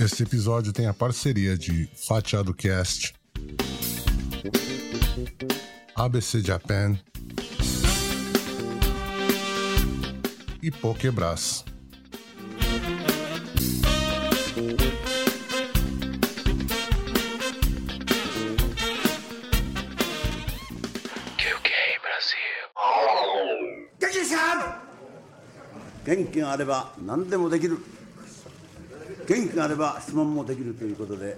Este episódio tem a parceria de Fatiado Cast, ABC Japan e Pokebras. QK Brasil. 元気さん元気があれば何でもできる 元気があれば質問もできるということで、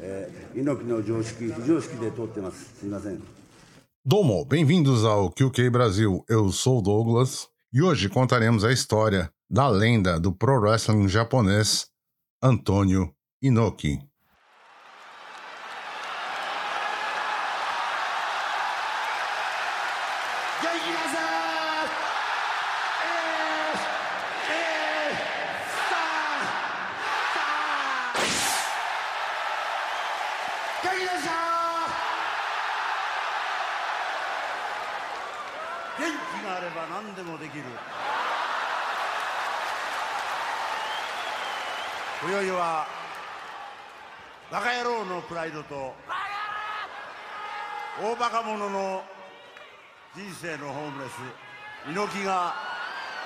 えー、猪木の常識非常識で通ってますすみません Domo, bem-vindos ao QK Brasil. Eu sou o Douglas e hoje contaremos a história da lenda do pro wrestling japonês Antônio Inoki.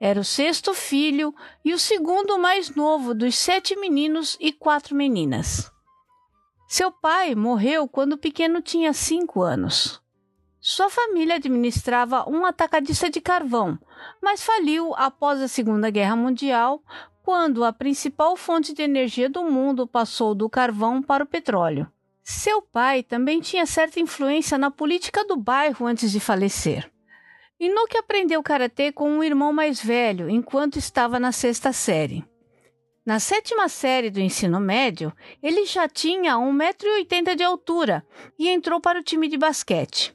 Era o sexto filho e o segundo mais novo dos sete meninos e quatro meninas. Seu pai morreu quando o pequeno tinha cinco anos. Sua família administrava um atacadista de carvão, mas faliu após a Segunda Guerra Mundial, quando a principal fonte de energia do mundo passou do carvão para o petróleo. Seu pai também tinha certa influência na política do bairro antes de falecer. Inoki aprendeu karatê com um irmão mais velho enquanto estava na sexta série. Na sétima série do ensino médio, ele já tinha 1,80m de altura e entrou para o time de basquete.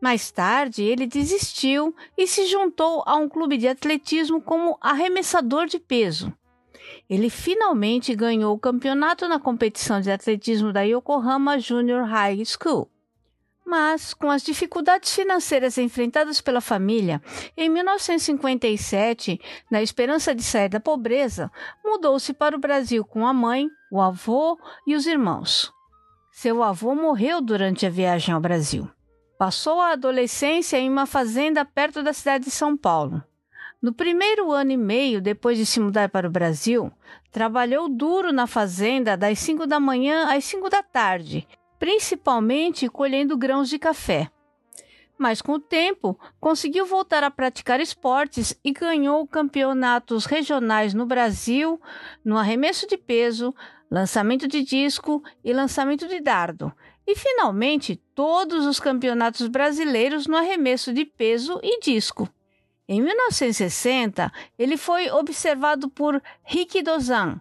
Mais tarde, ele desistiu e se juntou a um clube de atletismo como arremessador de peso. Ele finalmente ganhou o campeonato na competição de atletismo da Yokohama Junior High School. Mas, com as dificuldades financeiras enfrentadas pela família, em 1957, na esperança de sair da pobreza, mudou-se para o Brasil com a mãe, o avô e os irmãos. Seu avô morreu durante a viagem ao Brasil. Passou a adolescência em uma fazenda perto da cidade de São Paulo. No primeiro ano e meio depois de se mudar para o Brasil, trabalhou duro na fazenda das 5 da manhã às 5 da tarde, principalmente colhendo grãos de café. Mas com o tempo, conseguiu voltar a praticar esportes e ganhou campeonatos regionais no Brasil, no arremesso de peso, lançamento de disco e lançamento de dardo, e finalmente todos os campeonatos brasileiros no arremesso de peso e disco. Em 1960, ele foi observado por Rikidozan,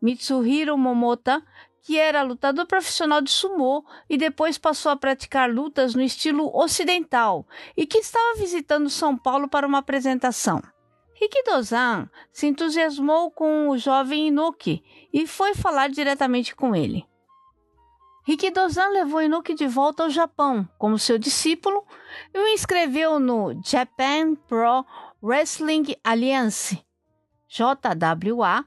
Mitsuhiro Momota, que era lutador profissional de sumô e depois passou a praticar lutas no estilo ocidental e que estava visitando São Paulo para uma apresentação. Rikidozan se entusiasmou com o jovem Inoki e foi falar diretamente com ele. Rikidozan levou Inoki de volta ao Japão como seu discípulo e o inscreveu no Japan Pro Wrestling Alliance, JWA,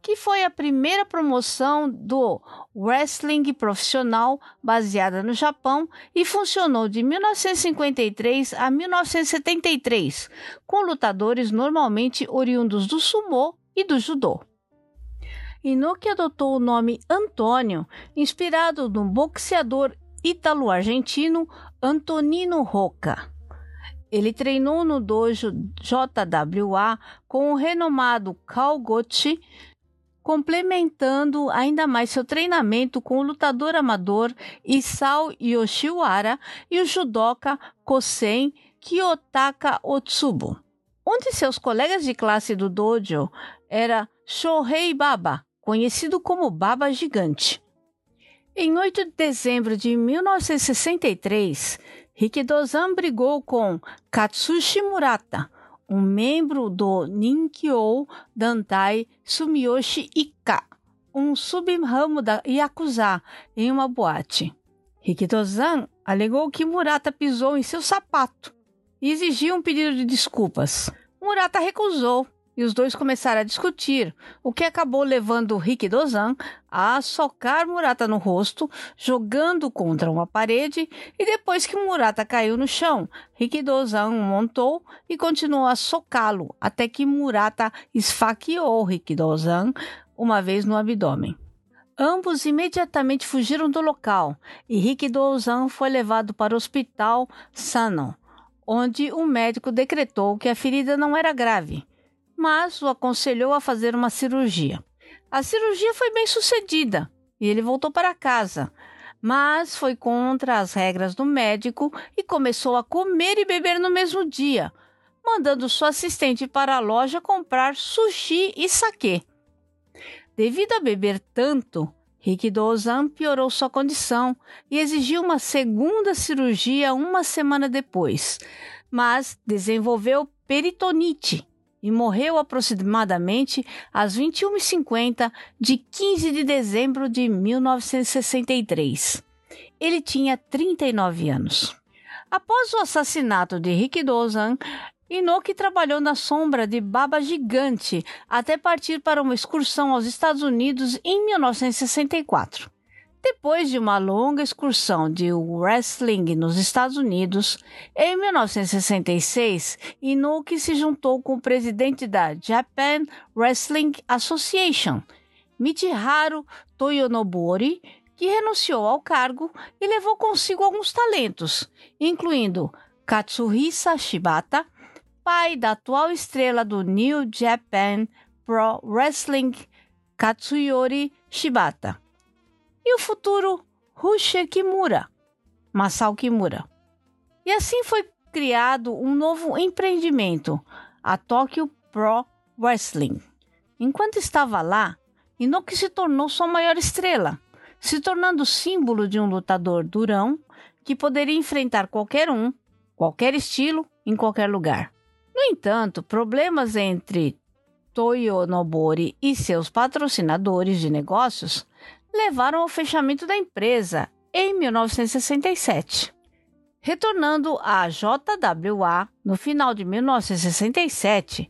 que foi a primeira promoção do wrestling profissional baseada no Japão e funcionou de 1953 a 1973, com lutadores normalmente oriundos do sumô e do judô. Inoki adotou o nome Antônio, inspirado no boxeador ítalo-argentino Antonino Rocca. Ele treinou no dojo JWA com o renomado Kalgochi, complementando ainda mais seu treinamento com o lutador amador Isao Yoshiwara e o judoca Kosen Kiyotaka Otsubo. Um de seus colegas de classe do dojo era Shohei Baba, conhecido como Baba Gigante. Em 8 de dezembro de 1963, Rikidozan brigou com Katsushi Murata, um membro do Ninkyo Dantai Sumiyoshi Ika, um subramo da Yakuza, em uma boate. Rikidozan alegou que Murata pisou em seu sapato e exigiu um pedido de desculpas. Murata recusou e os dois começaram a discutir, o que acabou levando Rick Dozan a socar Murata no rosto, jogando contra uma parede, e depois que Murata caiu no chão, Rick Dozan montou e continuou a socá-lo até que Murata esfaqueou Rick Dozan uma vez no abdômen. Ambos imediatamente fugiram do local e Rick Dozan foi levado para o hospital Sanon, onde o médico decretou que a ferida não era grave mas o aconselhou a fazer uma cirurgia. A cirurgia foi bem sucedida e ele voltou para casa, mas foi contra as regras do médico e começou a comer e beber no mesmo dia, mandando sua assistente para a loja comprar sushi e saquê. Devido a beber tanto, Rick Dozan piorou sua condição e exigiu uma segunda cirurgia uma semana depois, mas desenvolveu peritonite e morreu aproximadamente às 21h50 de 15 de dezembro de 1963. Ele tinha 39 anos. Após o assassinato de Rick Dozan, Inoki trabalhou na sombra de Baba Gigante até partir para uma excursão aos Estados Unidos em 1964. Depois de uma longa excursão de wrestling nos Estados Unidos, em 1966, Inoki se juntou com o presidente da Japan Wrestling Association, Michiharu Toyonobori, que renunciou ao cargo e levou consigo alguns talentos, incluindo Katsuhisa Shibata, pai da atual estrela do New Japan Pro Wrestling, Katsuyori Shibata e o futuro Rusher Kimura, Masao Kimura. E assim foi criado um novo empreendimento, a Tokyo Pro Wrestling. Enquanto estava lá, Inoki se tornou sua maior estrela, se tornando símbolo de um lutador durão que poderia enfrentar qualquer um, qualquer estilo, em qualquer lugar. No entanto, problemas entre Toyo Nobori e seus patrocinadores de negócios levaram ao fechamento da empresa em 1967. Retornando à JWA no final de 1967,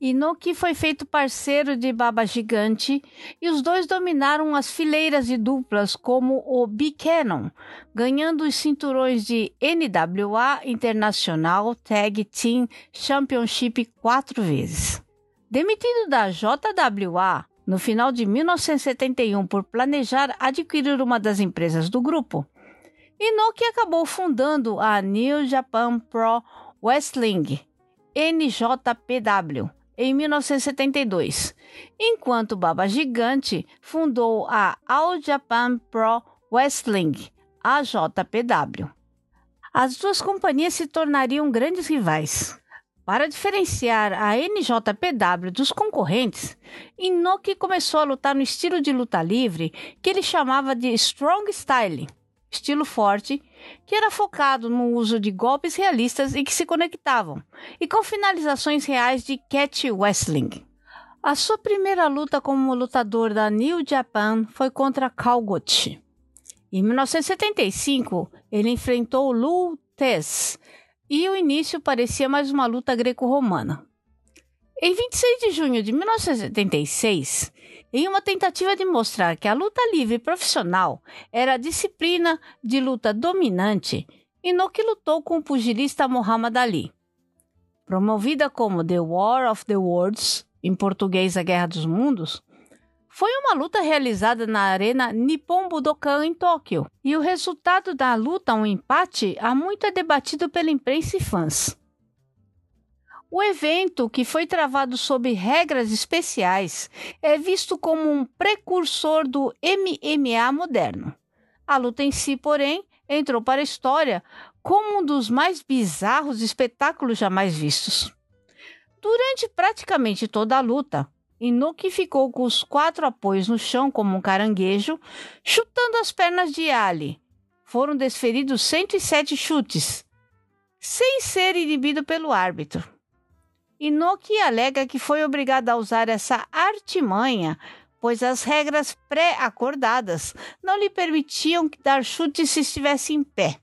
Inoki foi feito parceiro de Baba Gigante e os dois dominaram as fileiras de duplas como o B-Cannon, ganhando os cinturões de NWA International Tag Team Championship quatro vezes. Demitido da JWA, no final de 1971 por planejar adquirir uma das empresas do grupo. Inoki acabou fundando a New Japan Pro Wrestling, NJPW, em 1972, enquanto Baba Gigante fundou a All Japan Pro Wrestling, AJPW. As duas companhias se tornariam grandes rivais. Para diferenciar a NJPW dos concorrentes, Inoki começou a lutar no estilo de luta livre que ele chamava de Strong Style, estilo forte, que era focado no uso de golpes realistas e que se conectavam, e com finalizações reais de catch wrestling. A sua primeira luta como lutador da New Japan foi contra Kalgochi. Em 1975, ele enfrentou Lou Tess, e o início parecia mais uma luta greco-romana. Em 26 de junho de 1976, em uma tentativa de mostrar que a luta livre profissional era a disciplina de luta dominante, Inoki lutou com o pugilista Muhammad Ali. Promovida como The War of the Worlds, em português a Guerra dos Mundos, foi uma luta realizada na Arena Nippon Budokan em Tóquio, e o resultado da luta, um empate, há muito é debatido pela imprensa e fãs. O evento, que foi travado sob regras especiais, é visto como um precursor do MMA moderno. A luta em si, porém, entrou para a história como um dos mais bizarros espetáculos jamais vistos. Durante praticamente toda a luta, Inoki ficou com os quatro apoios no chão como um caranguejo, chutando as pernas de Ali. Foram desferidos 107 chutes, sem ser inibido pelo árbitro. Inoki alega que foi obrigado a usar essa artimanha, pois as regras pré-acordadas não lhe permitiam dar chute se estivesse em pé.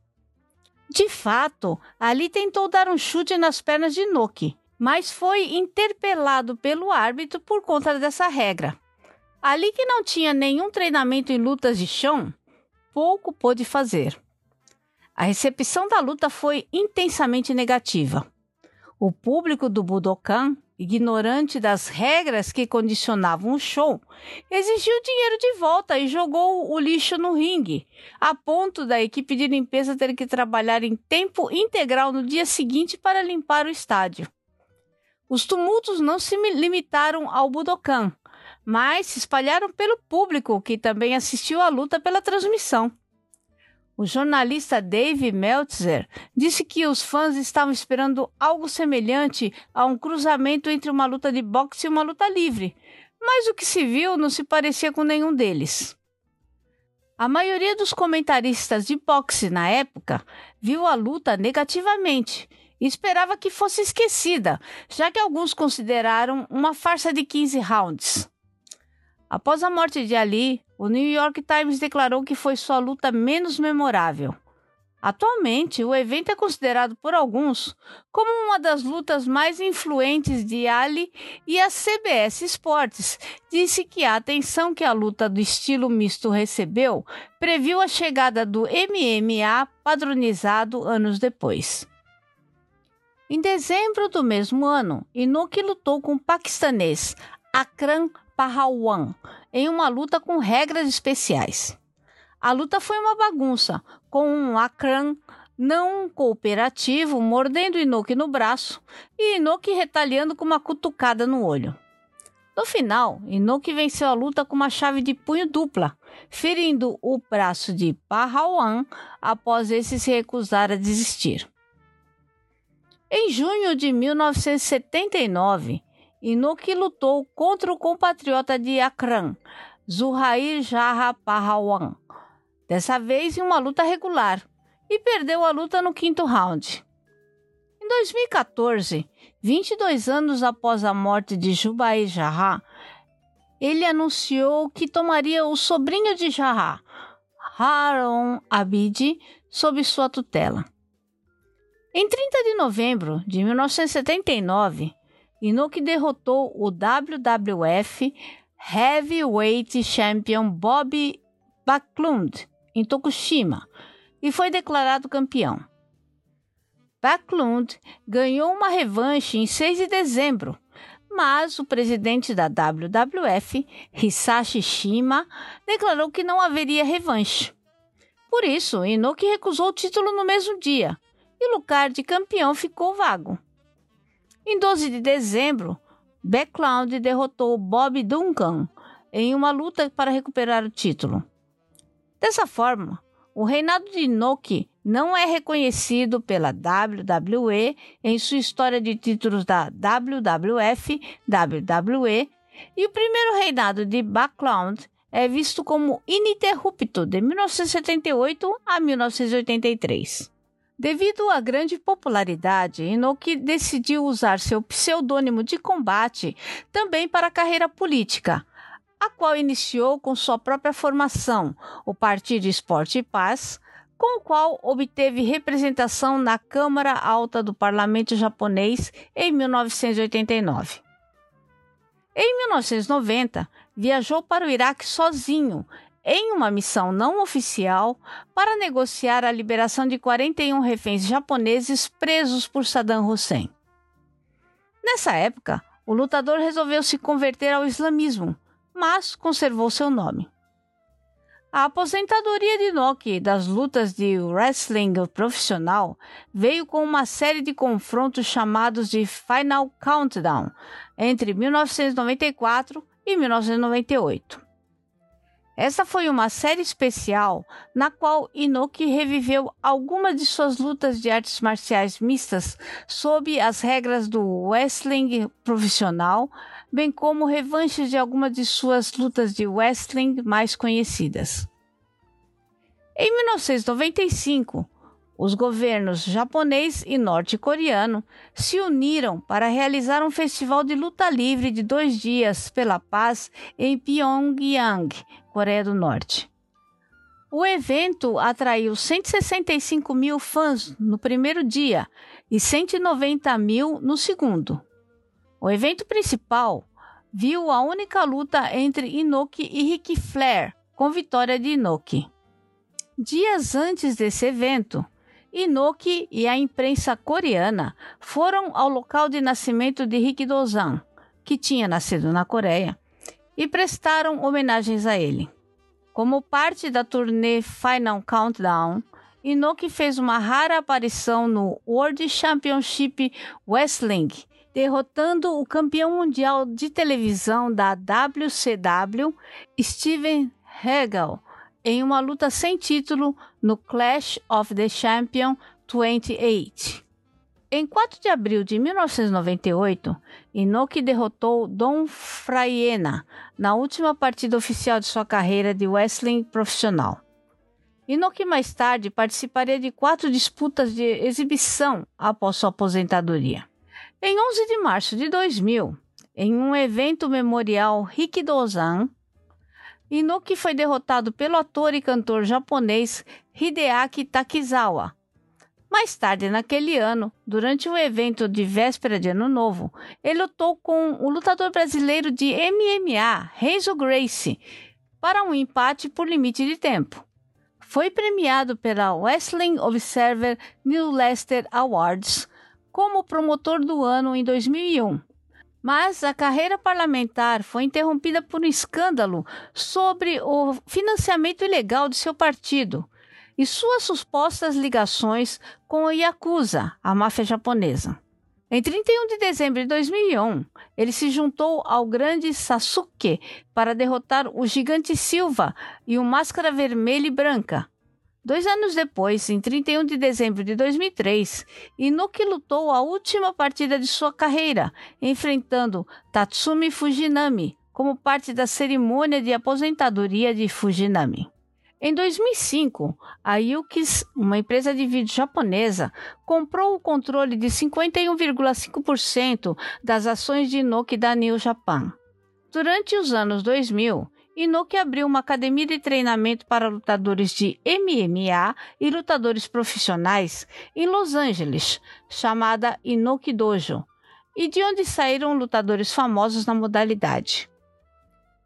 De fato, Ali tentou dar um chute nas pernas de Inoki, mas foi interpelado pelo árbitro por conta dessa regra. Ali que não tinha nenhum treinamento em lutas de chão, pouco pôde fazer. A recepção da luta foi intensamente negativa. O público do Budokan, ignorante das regras que condicionavam o show, exigiu dinheiro de volta e jogou o lixo no ringue, a ponto da equipe de limpeza ter que trabalhar em tempo integral no dia seguinte para limpar o estádio. Os tumultos não se limitaram ao Budokan, mas se espalharam pelo público que também assistiu à luta pela transmissão. O jornalista Dave Meltzer disse que os fãs estavam esperando algo semelhante a um cruzamento entre uma luta de boxe e uma luta livre, mas o que se viu não se parecia com nenhum deles. A maioria dos comentaristas de boxe na época viu a luta negativamente e esperava que fosse esquecida, já que alguns consideraram uma farsa de 15 rounds. Após a morte de Ali, o New York Times declarou que foi sua luta menos memorável. Atualmente, o evento é considerado por alguns como uma das lutas mais influentes de Ali e a CBS Sports disse que a atenção que a luta do estilo misto recebeu previu a chegada do MMA padronizado anos depois. Em dezembro do mesmo ano, Inoki lutou com o paquistanês Akram Pahalwan em uma luta com regras especiais. A luta foi uma bagunça, com um Akram não cooperativo mordendo Inoki no braço e Inoki retaliando com uma cutucada no olho. No final, Inoki venceu a luta com uma chave de punho dupla, ferindo o braço de Pahalwan após esse se recusar a desistir. Em junho de 1979, Inoki lutou contra o compatriota de Akran, Zuhair Jaha Pahawan, dessa vez em uma luta regular, e perdeu a luta no quinto round. Em 2014, 22 anos após a morte de Jubair Jaha, ele anunciou que tomaria o sobrinho de Jaha, Haron Abidi, sob sua tutela. Em 30 de novembro de 1979, Inoki derrotou o WWF Heavyweight Champion Bob Backlund em Tokushima e foi declarado campeão. Backlund ganhou uma revanche em 6 de dezembro, mas o presidente da WWF, Hisashi Shima, declarou que não haveria revanche. Por isso, Inoki recusou o título no mesmo dia e o lugar de campeão ficou vago. Em 12 de dezembro, Backlund derrotou Bob Duncan em uma luta para recuperar o título. Dessa forma, o reinado de Inoki não é reconhecido pela WWE em sua história de títulos da WWF, WWE, e o primeiro reinado de Backlund é visto como ininterrupto de 1978 a 1983. Devido à grande popularidade, Inoki decidiu usar seu pseudônimo de combate também para a carreira política, a qual iniciou com sua própria formação, o Partido Esporte e Paz, com o qual obteve representação na Câmara Alta do Parlamento japonês em 1989. Em 1990, viajou para o Iraque sozinho em uma missão não oficial para negociar a liberação de 41 reféns japoneses presos por Saddam Hussein. Nessa época, o lutador resolveu se converter ao islamismo, mas conservou seu nome. A aposentadoria de Noki das lutas de wrestling profissional veio com uma série de confrontos chamados de Final Countdown entre 1994 e 1998. Essa foi uma série especial na qual Inoki reviveu algumas de suas lutas de artes marciais mistas sob as regras do wrestling profissional, bem como revanches de algumas de suas lutas de wrestling mais conhecidas. Em 1995, os governos japonês e norte-coreano se uniram para realizar um festival de luta livre de dois dias pela paz em Pyongyang, Coreia do Norte. O evento atraiu 165 mil fãs no primeiro dia e 190 mil no segundo. O evento principal viu a única luta entre Inoki e Ric Flair, com vitória de Inoki. Dias antes desse evento, Inoki e a imprensa coreana foram ao local de nascimento de Rick Dozan, que tinha nascido na Coreia, e prestaram homenagens a ele. Como parte da turnê Final Countdown, Inoki fez uma rara aparição no World Championship Wrestling, derrotando o campeão mundial de televisão da WCW, Steven Regal, em uma luta sem título no Clash of the Champion 28. Em 4 de abril de 1998, Inoki derrotou Dom Fraiena na última partida oficial de sua carreira de wrestling profissional. Inoki mais tarde participaria de quatro disputas de exibição após sua aposentadoria. Em 11 de março de 2000, em um evento memorial Rikidozan, Inoki foi derrotado pelo ator e cantor japonês Hideaki Takizawa. Mais tarde naquele ano, durante o evento de véspera de Ano Novo, ele lutou com o lutador brasileiro de MMA, Renzo Gracie, para um empate por limite de tempo. Foi premiado pela Wrestling Observer New Leicester Awards como promotor do ano em 2001 mas a carreira parlamentar foi interrompida por um escândalo sobre o financiamento ilegal de seu partido e suas supostas ligações com o Yakuza, a máfia japonesa. Em 31 de dezembro de 2001, ele se juntou ao grande Sasuke para derrotar o gigante Silva e o Máscara Vermelha e Branca, Dois anos depois, em 31 de dezembro de 2003, Inuki lutou a última partida de sua carreira, enfrentando Tatsumi Fujinami, como parte da cerimônia de aposentadoria de Fujinami. Em 2005, a Yukis, uma empresa de vídeo japonesa, comprou o controle de 51,5% das ações de Inoki da New Japan. Durante os anos 2000, Inoki abriu uma academia de treinamento para lutadores de MMA e lutadores profissionais em Los Angeles, chamada Inoki Dojo, e de onde saíram lutadores famosos na modalidade.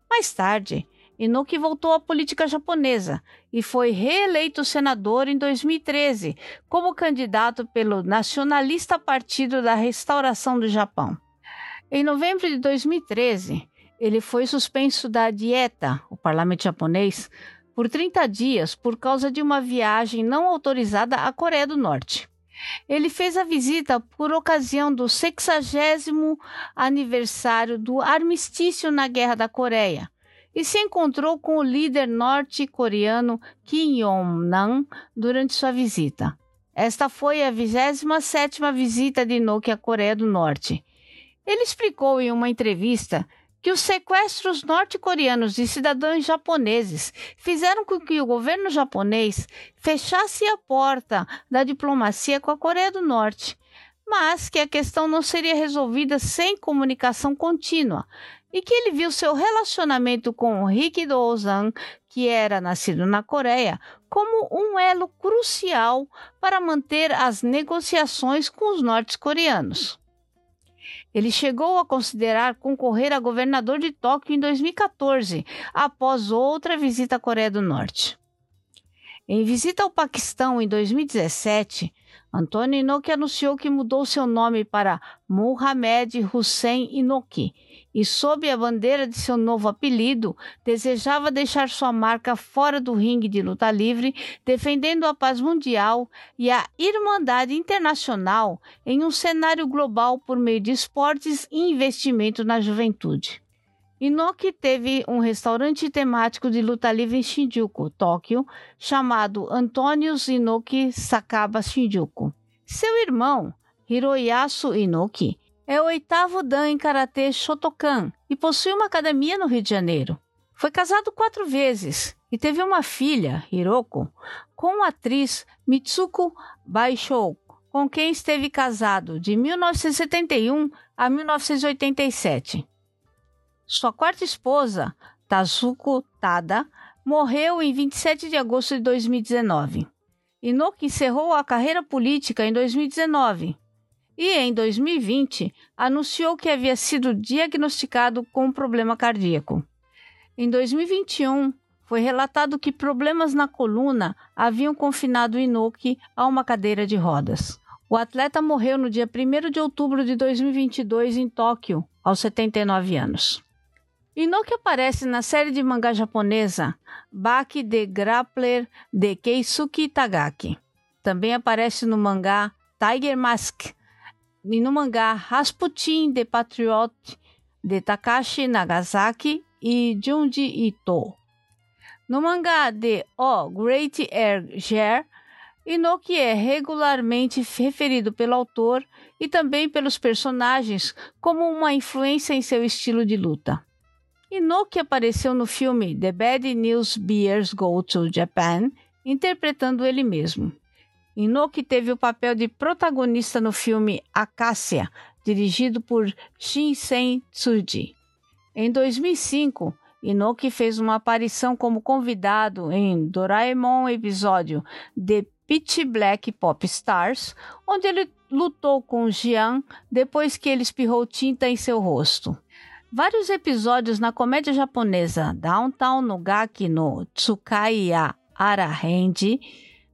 Mais tarde, Inoki voltou à política japonesa e foi reeleito senador em 2013 como candidato pelo Nacionalista Partido da Restauração do Japão. Em novembro de 2013, ele foi suspenso da dieta, o parlamento japonês, por 30 dias por causa de uma viagem não autorizada à Coreia do Norte. Ele fez a visita por ocasião do 60 aniversário do armistício na Guerra da Coreia e se encontrou com o líder norte-coreano Kim Jong-nam durante sua visita. Esta foi a 27ª visita de Inoki à Coreia do Norte. Ele explicou em uma entrevista que os sequestros norte-coreanos de cidadãos japoneses fizeram com que o governo japonês fechasse a porta da diplomacia com a Coreia do Norte, mas que a questão não seria resolvida sem comunicação contínua e que ele viu seu relacionamento com Rick Dozan, que era nascido na Coreia, como um elo crucial para manter as negociações com os norte-coreanos. Ele chegou a considerar concorrer a governador de Tóquio em 2014, após outra visita à Coreia do Norte. Em visita ao Paquistão em 2017, Antônio Inoki anunciou que mudou seu nome para Mohamed Hussein Inoki e, sob a bandeira de seu novo apelido, desejava deixar sua marca fora do ringue de luta livre, defendendo a paz mundial e a irmandade internacional em um cenário global por meio de esportes e investimento na juventude. Inoki teve um restaurante temático de luta livre em Shinjuku, Tóquio, chamado Antônios Inoki Sakaba Shinjuku. Seu irmão, Hiroyasu Inoki, É o oitavo Dan em Karatê Shotokan e possui uma academia no Rio de Janeiro. Foi casado quatro vezes e teve uma filha, Hiroko, com a atriz Mitsuko Baishou, com quem esteve casado de 1971 a 1987. Sua quarta esposa, Tazuko Tada, morreu em 27 de agosto de 2019. Inoki encerrou a carreira política em 2019 e, em 2020, anunciou que havia sido diagnosticado com um problema cardíaco. Em 2021, foi relatado que problemas na coluna haviam confinado Inoki a uma cadeira de rodas. O atleta morreu no dia 1 de outubro de 2022 em Tóquio, aos 79 anos. Inoki aparece na série de mangá japonesa Baki the Grappler de Keisuke Tagaki. Também aparece no mangá Tiger Mask e no mangá Rasputin the Patriot de Takashi Nagasaki e Junji Ito. No mangá de O Great Air Ger, Inoki é regularmente referido pelo autor e também pelos personagens como uma influência em seu estilo de luta. Inoki apareceu no filme The Bad News Bears Go to Japan, interpretando ele mesmo. Inoki teve o papel de protagonista no filme Acacia, dirigido por Shinsen Tsuji. Em 2005, Inoki fez uma aparição como convidado em Doraemon episódio The Pitch Black Pop Stars, onde ele lutou com Jian depois que ele espirrou tinta em seu rosto. Vários episódios na comédia japonesa Downtown no Gaki no Tsukaiya Arahendi,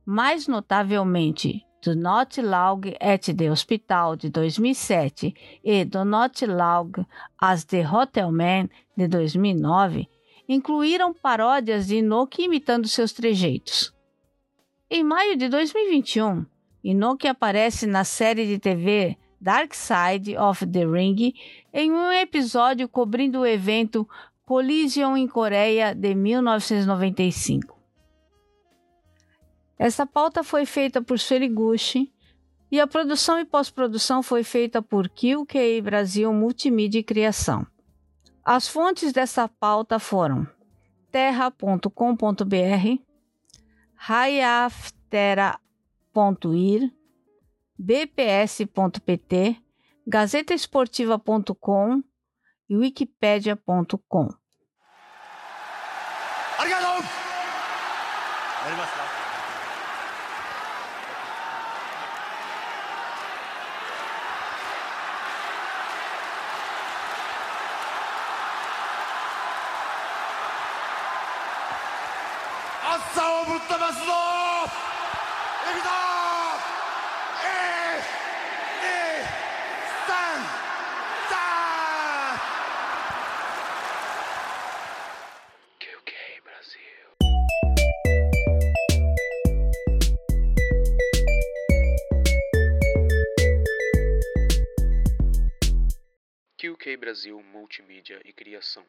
mais notavelmente Do Not Log at the Hospital de 2007 e Do Not Log as the Hotel Man de 2009, incluíram paródias de Inoki imitando seus trejeitos. Em maio de 2021, Inoki aparece na série de TV Dark Side of the Ring em um episódio cobrindo o evento Collision em Coreia de 1995. Essa pauta foi feita por Seriguchi e a produção e pós-produção foi feita por QK Brasil Multimídia e Criação. As fontes dessa pauta foram terra.com.br, rayaftera.ir, bps.pt, gazetaesportiva.com e wikipedia.com. Ação Criação.